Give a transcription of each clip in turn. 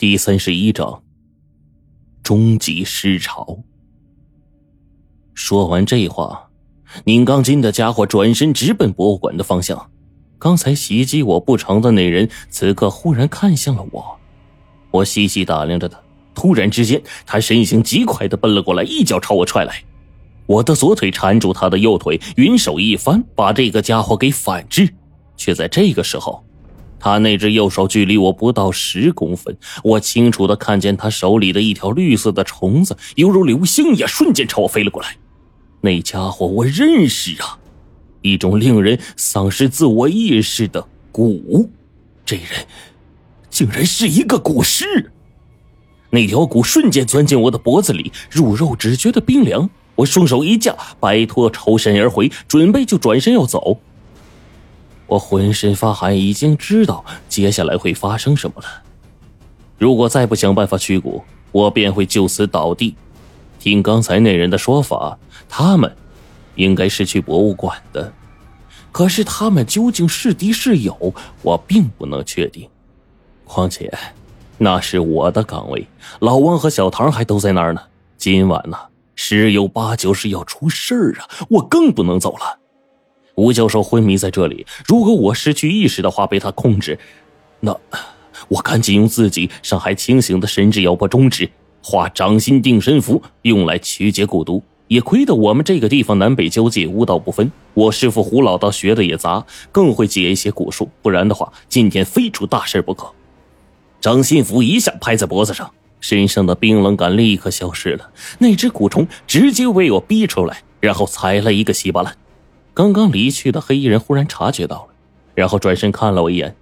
第三十一章，终极尸潮。说完这话，拧钢筋的家伙转身直奔博物馆的方向。刚才袭击我不成的那人，此刻忽然看向了我。我细细打量着他，突然之间，他身形极快的奔了过来，一脚朝我踹来。我的左腿缠住他的右腿，云手一翻，把这个家伙给反制。却在这个时候。他那只右手距离我不到十公分，我清楚的看见他手里的一条绿色的虫子，犹如流星一样瞬间朝我飞了过来。那家伙我认识啊，一种令人丧失自我意识的蛊。这人竟然是一个蛊师。那条蛊瞬间钻进我的脖子里，入肉只觉得冰凉。我双手一架，摆脱，抽身而回，准备就转身要走。我浑身发寒，已经知道接下来会发生什么了。如果再不想办法驱蛊，我便会就此倒地。听刚才那人的说法，他们应该是去博物馆的，可是他们究竟是敌是友，我并不能确定。况且，那是我的岗位，老王和小唐还都在那儿呢。今晚呢，十有八九是要出事儿啊！我更不能走了。吴教授昏迷在这里，如果我失去意识的话，被他控制，那我赶紧用自己尚还清醒的神智，咬破中指，化掌心定身符，用来驱解蛊毒。也亏得我们这个地方南北交界，巫道不分。我师傅胡老道学的也杂，更会解一些蛊术，不然的话，今天非出大事不可。掌心符一下拍在脖子上，身上的冰冷感立刻消失了。那只蛊虫直接被我逼出来，然后踩了一个稀巴烂。刚刚离去的黑衣人忽然察觉到了，然后转身看了我一眼，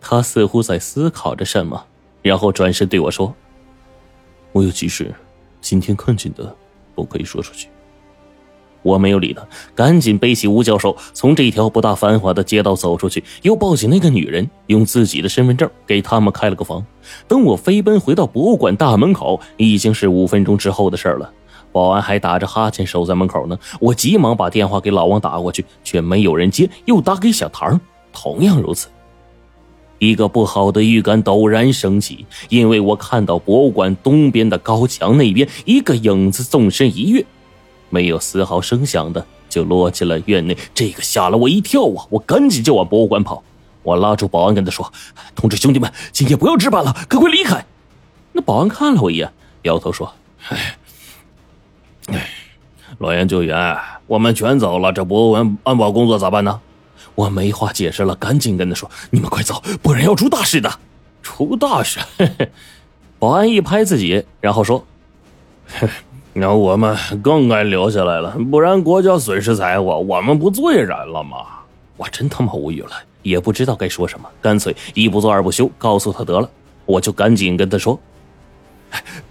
他似乎在思考着什么，然后转身对我说：“我有急事，今天看见的不可以说出去。”我没有理他，赶紧背起吴教授，从这条不大繁华的街道走出去，又抱起那个女人，用自己的身份证给他们开了个房。等我飞奔回到博物馆大门口，已经是五分钟之后的事了。保安还打着哈欠守在门口呢，我急忙把电话给老王打过去，却没有人接，又打给小唐，同样如此。一个不好的预感陡然升起，因为我看到博物馆东边的高墙那边，一个影子纵身一跃，没有丝毫声响的就落进了院内，这个吓了我一跳啊！我赶紧就往博物馆跑，我拉住保安跟他说：“通知兄弟们，今天不要值班了，赶快离开。”那保安看了我一眼，摇头说：“唉。”哎，老研究员，我们全走了，这博文安保工作咋办呢？我没话解释了，赶紧跟他说：“你们快走，不然要出大事的！出大事！”嘿 嘿保安一拍自己，然后说：“ 那我们更该留下来了，不然国家损失财物，我们不罪人了吗？”我真他妈无语了，也不知道该说什么，干脆一不做二不休，告诉他得了。我就赶紧跟他说。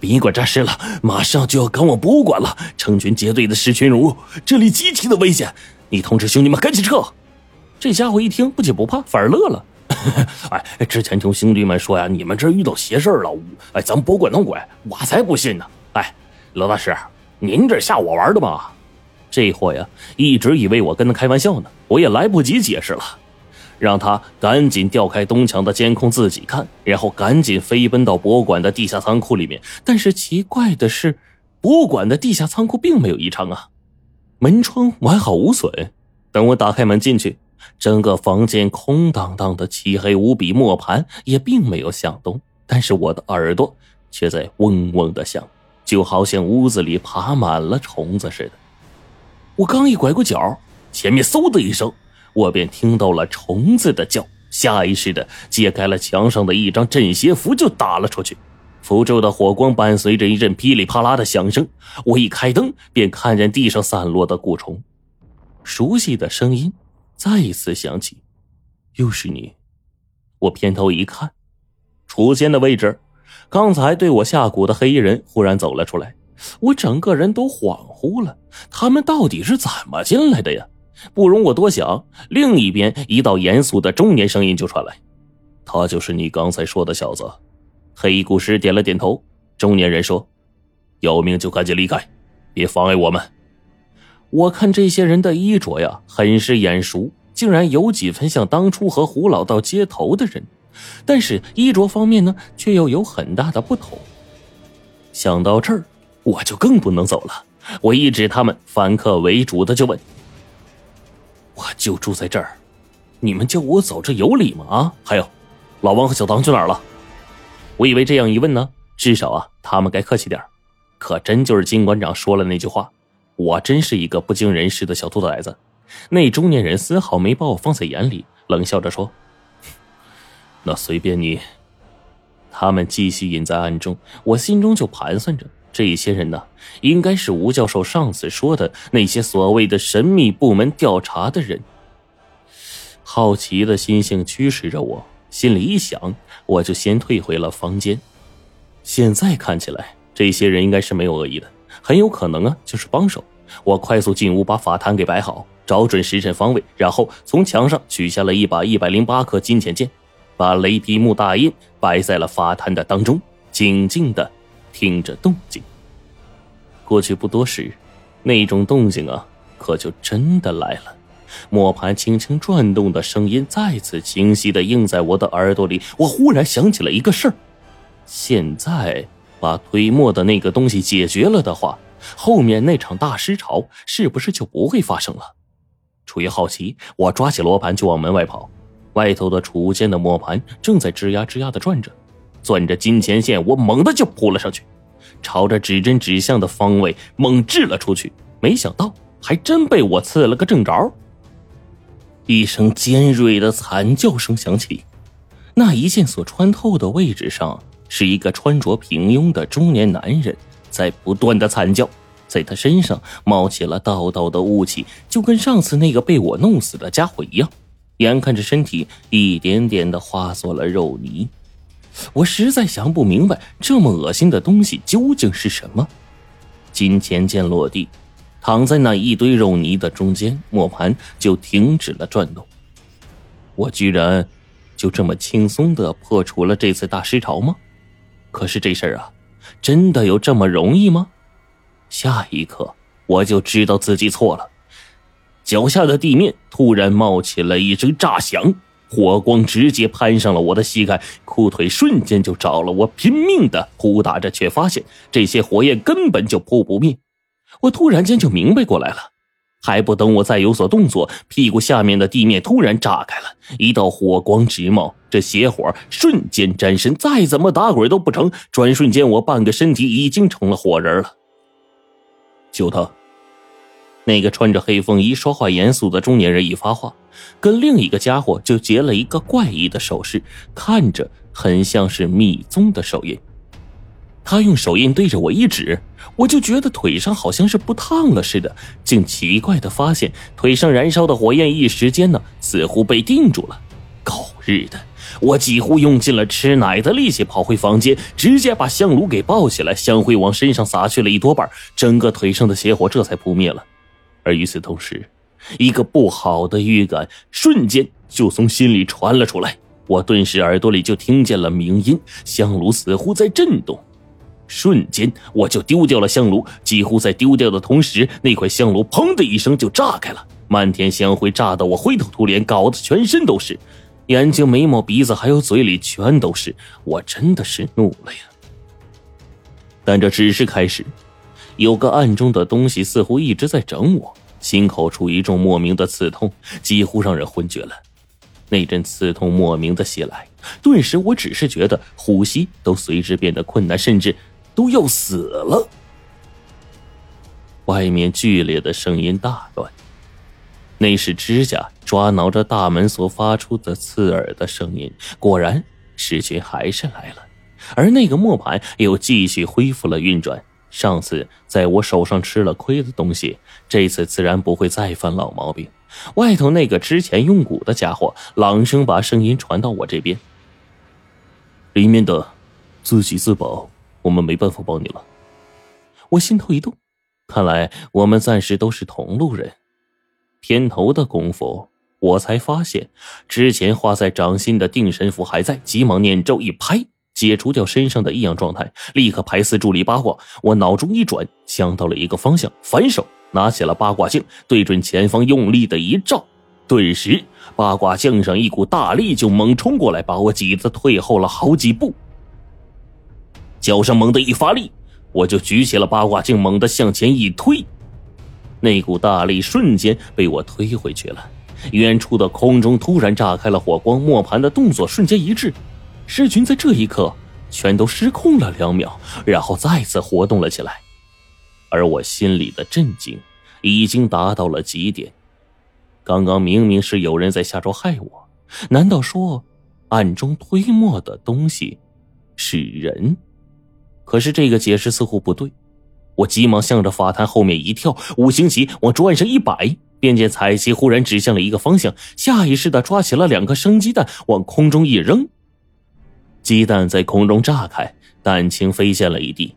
殡仪馆诈尸了，马上就要赶往博物馆了。成群结队的狮群如，这里极其的危险。你通知兄弟们赶紧撤。这家伙一听不仅不怕，反而乐了。哎，之前听兄弟们说呀，你们这遇到邪事了。哎，咱博物馆弄鬼，我才不信呢。哎，罗大师，您这吓我玩的吧？这货呀，一直以为我跟他开玩笑呢。我也来不及解释了。让他赶紧调开东墙的监控自己看，然后赶紧飞奔到博物馆的地下仓库里面。但是奇怪的是，博物馆的地下仓库并没有异常啊，门窗完好无损。等我打开门进去，整个房间空荡荡的，漆黑无比，磨盘也并没有响动。但是我的耳朵却在嗡嗡的响，就好像屋子里爬满了虫子似的。我刚一拐过角，前面嗖的一声。我便听到了虫子的叫，下意识的揭开了墙上的一张镇邪符，就打了出去。符咒的火光伴随着一阵噼里啪啦的响声，我一开灯便看见地上散落的蛊虫。熟悉的声音再一次响起：“又是你！”我偏头一看，出现的位置，刚才对我下蛊的黑衣人忽然走了出来，我整个人都恍惚了。他们到底是怎么进来的呀？不容我多想，另一边一道严肃的中年声音就传来：“他就是你刚才说的小子。”黑衣古师点了点头。中年人说：“有命就赶紧离开，别妨碍我们。”我看这些人的衣着呀，很是眼熟，竟然有几分像当初和胡老道接头的人。但是衣着方面呢，却又有很大的不同。想到这儿，我就更不能走了。我一指他们，反客为主的就问：“我就住在这儿，你们叫我走，这有理吗？啊？还有，老王和小唐去哪儿了？”我以为这样一问呢，至少啊，他们该客气点可真就是金馆长说了那句话，我真是一个不经人事的小兔崽子。那中年人丝毫没把我放在眼里，冷笑着说：“ 那随便你。”他们继续隐在暗中，我心中就盘算着，这些人呢，应该是吴教授上次说的那些所谓的神秘部门调查的人。好奇的心性驱使着我，心里一想，我就先退回了房间。现在看起来，这些人应该是没有恶意的，很有可能啊，就是帮手。我快速进屋，把法坛给摆好，找准时辰方位，然后从墙上取下了一把一百零八克金钱剑。把雷迪木大印摆在了法坛的当中，静静的听着动静。过去不多时，那种动静啊，可就真的来了。磨盘轻轻转动的声音再次清晰的映在我的耳朵里。我忽然想起了一个事儿：现在把推磨的那个东西解决了的话，后面那场大尸潮是不是就不会发生了？出于好奇，我抓起罗盘就往门外跑。外头的储物间的磨盘正在吱呀吱呀的转着，攥着金钱线，我猛地就扑了上去，朝着指针指向的方位猛掷了出去。没想到还真被我刺了个正着。一声尖锐的惨叫声响起，那一剑所穿透的位置上是一个穿着平庸的中年男人，在不断的惨叫，在他身上冒起了道道的雾气，就跟上次那个被我弄死的家伙一样。眼看着身体一点点的化作了肉泥，我实在想不明白这么恶心的东西究竟是什么。金钱剑落地，躺在那一堆肉泥的中间，磨盘就停止了转动。我居然就这么轻松的破除了这次大尸潮吗？可是这事儿啊，真的有这么容易吗？下一刻我就知道自己错了。脚下的地面突然冒起了一声炸响，火光直接攀上了我的膝盖，裤腿瞬间就着了。我拼命的扑打着，却发现这些火焰根本就扑不灭。我突然间就明白过来了，还不等我再有所动作，屁股下面的地面突然炸开了，一道火光直冒，这邪火瞬间沾身，再怎么打滚都不成。转瞬间，我半个身体已经成了火人了。就他！那个穿着黑风衣、说话严肃的中年人一发话，跟另一个家伙就结了一个怪异的手势，看着很像是密宗的手印。他用手印对着我一指，我就觉得腿上好像是不烫了似的，竟奇怪的发现腿上燃烧的火焰一时间呢，似乎被定住了。狗日的！我几乎用尽了吃奶的力气跑回房间，直接把香炉给抱起来，香灰往身上撒去了一多半，整个腿上的邪火这才扑灭了。而与此同时，一个不好的预感瞬间就从心里传了出来。我顿时耳朵里就听见了鸣音，香炉似乎在震动。瞬间，我就丢掉了香炉。几乎在丢掉的同时，那块香炉“砰”的一声就炸开了，漫天香灰炸得我灰头土脸，搞得全身都是，眼睛、眉毛、鼻子还有嘴里全都是。我真的是怒了呀！但这只是开始。有个暗中的东西似乎一直在整我，心口处一种莫名的刺痛，几乎让人昏厥了。那阵刺痛莫名的袭来，顿时我只是觉得呼吸都随之变得困难，甚至都要死了。外面剧烈的声音大乱，那是指甲抓挠着大门所发出的刺耳的声音。果然，尸群还是来了，而那个磨盘又继续恢复了运转。上次在我手上吃了亏的东西，这次自然不会再犯老毛病。外头那个之前用蛊的家伙，朗声把声音传到我这边。里面的，自己自保，我们没办法帮你了。我心头一动，看来我们暂时都是同路人。偏头的功夫，我才发现之前画在掌心的定神符还在，急忙念咒一拍。解除掉身上的异样状态，立刻排四助力八卦。我脑中一转，想到了一个方向，反手拿起了八卦镜，对准前方用力的一照，顿时八卦镜上一股大力就猛冲过来，把我挤得退后了好几步。脚上猛地一发力，我就举起了八卦镜，猛地向前一推，那股大力瞬间被我推回去了。远处的空中突然炸开了火光，磨盘的动作瞬间一致，狮群在这一刻全都失控了两秒，然后再次活动了起来。而我心里的震惊已经达到了极点。刚刚明明是有人在下招害我，难道说暗中推磨的东西是人？可是这个解释似乎不对。我急忙向着法坛后面一跳，五行旗往桌案上一摆。便见彩旗忽然指向了一个方向，下意识的抓起了两颗生鸡蛋，往空中一扔。鸡蛋在空中炸开，蛋清飞溅了一地。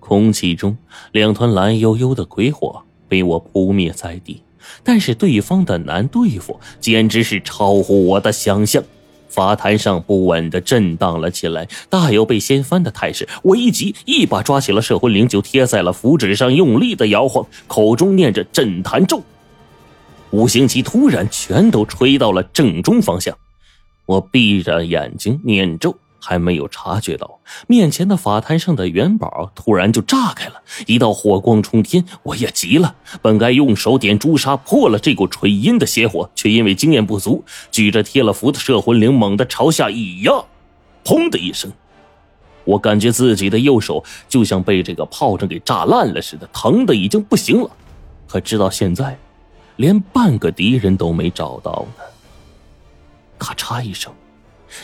空气中，两团蓝幽幽的鬼火被我扑灭在地。但是对方的难对付，简直是超乎我的想象。法坛上不稳的震荡了起来，大有被掀翻的态势。我一急，一把抓起了摄魂铃，就贴在了符纸上，用力的摇晃，口中念着镇坛咒。五行旗突然全都吹到了正中方向，我闭着眼睛念咒，还没有察觉到面前的法坛上的元宝突然就炸开了，一道火光冲天。我也急了，本该用手点朱砂破了这股垂阴的邪火，却因为经验不足，举着贴了符的摄魂铃猛地朝下一压，砰的一声，我感觉自己的右手就像被这个炮仗给炸烂了似的，疼的已经不行了。可直到现在。连半个敌人都没找到呢。咔嚓一声，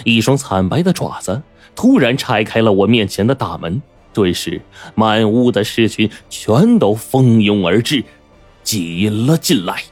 一双惨白的爪子突然拆开了我面前的大门，顿时满屋的尸群全都蜂拥而至，挤了进来。